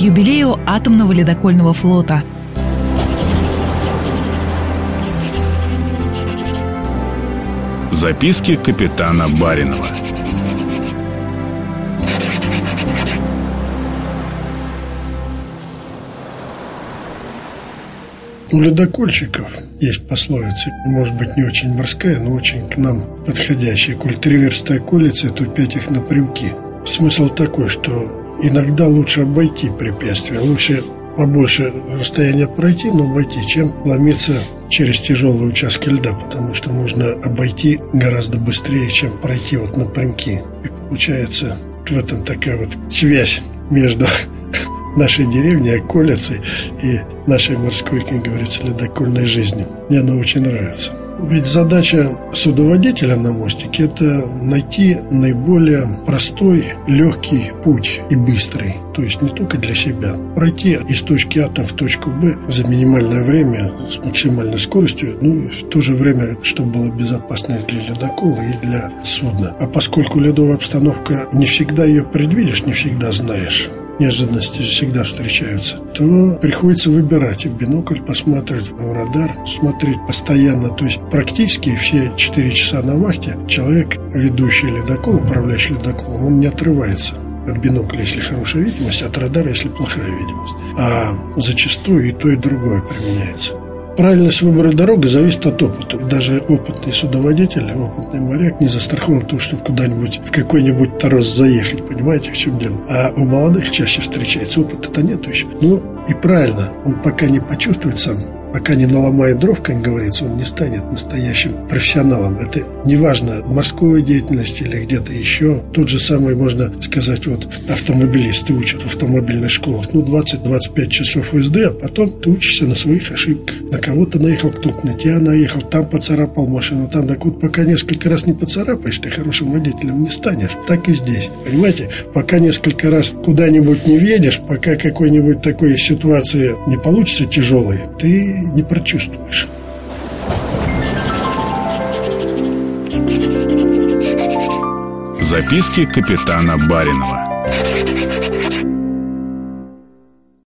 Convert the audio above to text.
юбилею атомного ледокольного флота. Записки капитана Баринова. У ледокольщиков есть пословица, может быть, не очень морская, но очень к нам подходящая. Коль три версты околицы, то пять их напрямки. Смысл такой, что иногда лучше обойти препятствия, лучше побольше расстояния пройти, но обойти, чем ломиться через тяжелые участки льда, потому что можно обойти гораздо быстрее, чем пройти вот напрямки. И получается в этом такая вот связь между нашей деревни, околицей и нашей морской, как говорится, ледокольной жизни. Мне она очень нравится. Ведь задача судоводителя на мостике – это найти наиболее простой, легкий путь и быстрый. То есть не только для себя. Пройти из точки А в точку Б за минимальное время с максимальной скоростью, ну и в то же время, чтобы было безопасно и для ледокола, и для судна. А поскольку ледовая обстановка не всегда ее предвидишь, не всегда знаешь, неожиданности всегда встречаются, то приходится выбирать в бинокль, посмотреть в радар, смотреть постоянно. То есть практически все 4 часа на вахте человек, ведущий ледокол, управляющий ледоколом, он не отрывается от бинокля, если хорошая видимость, от радара, если плохая видимость. А зачастую и то, и другое применяется. Правильность выбора дороги зависит от опыта. Даже опытный судоводитель, опытный моряк не застрахован то, чтобы куда-нибудь в какой-нибудь торос заехать. Понимаете, в чем дело? А у молодых чаще встречается опыта-то нету еще. Ну и правильно, он пока не почувствует сам Пока не наломает дров, как говорится, он не станет настоящим профессионалом. Это неважно, в морской деятельности или где-то еще. Тот же самый, можно сказать, вот автомобилисты учат в автомобильных школах. Ну, 20-25 часов езды, а потом ты учишься на своих ошибках. На кого-то наехал, кто-то на тебя наехал, там поцарапал машину, там. Так вот, пока несколько раз не поцарапаешь, ты хорошим водителем не станешь. Так и здесь. Понимаете? Пока несколько раз куда-нибудь не въедешь, пока какой-нибудь такой ситуации не получится тяжелой, ты не прочувствуешь. Записки капитана Баринова.